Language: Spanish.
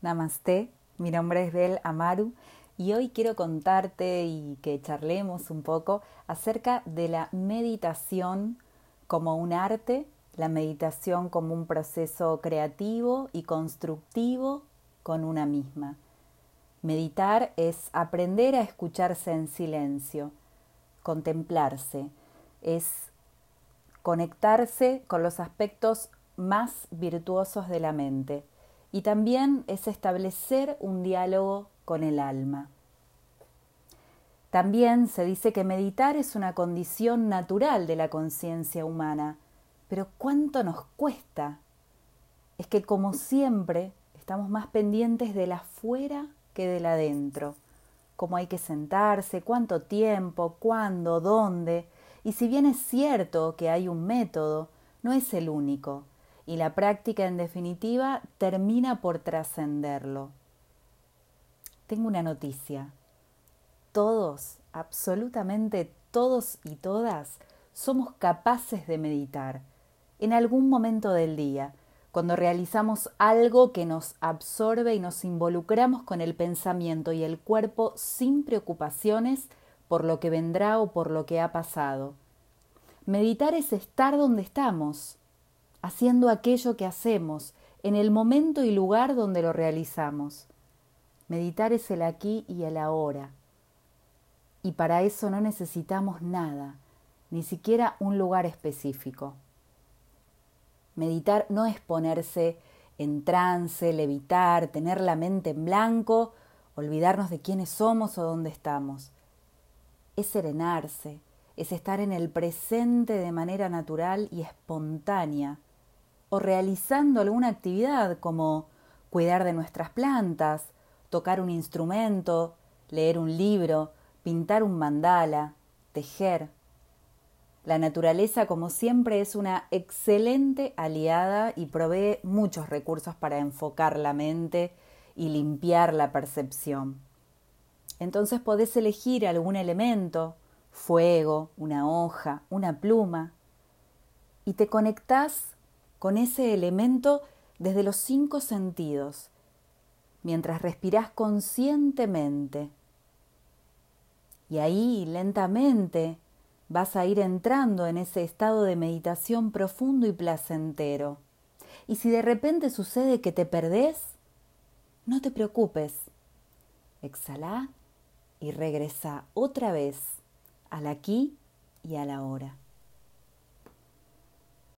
Namaste, mi nombre es Bel Amaru y hoy quiero contarte y que charlemos un poco acerca de la meditación como un arte, la meditación como un proceso creativo y constructivo con una misma. Meditar es aprender a escucharse en silencio, contemplarse, es conectarse con los aspectos más virtuosos de la mente y también es establecer un diálogo con el alma. También se dice que meditar es una condición natural de la conciencia humana, pero ¿cuánto nos cuesta? Es que como siempre estamos más pendientes de la afuera que de la adentro, cómo hay que sentarse, cuánto tiempo, cuándo, dónde, y si bien es cierto que hay un método, no es el único y la práctica en definitiva termina por trascenderlo. Tengo una noticia. Todos, absolutamente todos y todas, somos capaces de meditar en algún momento del día, cuando realizamos algo que nos absorbe y nos involucramos con el pensamiento y el cuerpo sin preocupaciones por lo que vendrá o por lo que ha pasado. Meditar es estar donde estamos, haciendo aquello que hacemos, en el momento y lugar donde lo realizamos. Meditar es el aquí y el ahora. Y para eso no necesitamos nada, ni siquiera un lugar específico. Meditar no es ponerse en trance, levitar, tener la mente en blanco, olvidarnos de quiénes somos o dónde estamos. Es serenarse, es estar en el presente de manera natural y espontánea, o realizando alguna actividad como cuidar de nuestras plantas, tocar un instrumento, leer un libro, pintar un mandala, tejer. La naturaleza, como siempre, es una excelente aliada y provee muchos recursos para enfocar la mente y limpiar la percepción. Entonces podés elegir algún elemento, fuego, una hoja, una pluma, y te conectás con ese elemento desde los cinco sentidos, mientras respirás conscientemente. Y ahí, lentamente, vas a ir entrando en ese estado de meditación profundo y placentero. Y si de repente sucede que te perdés, no te preocupes. Exhala y regresa otra vez al aquí y a la hora.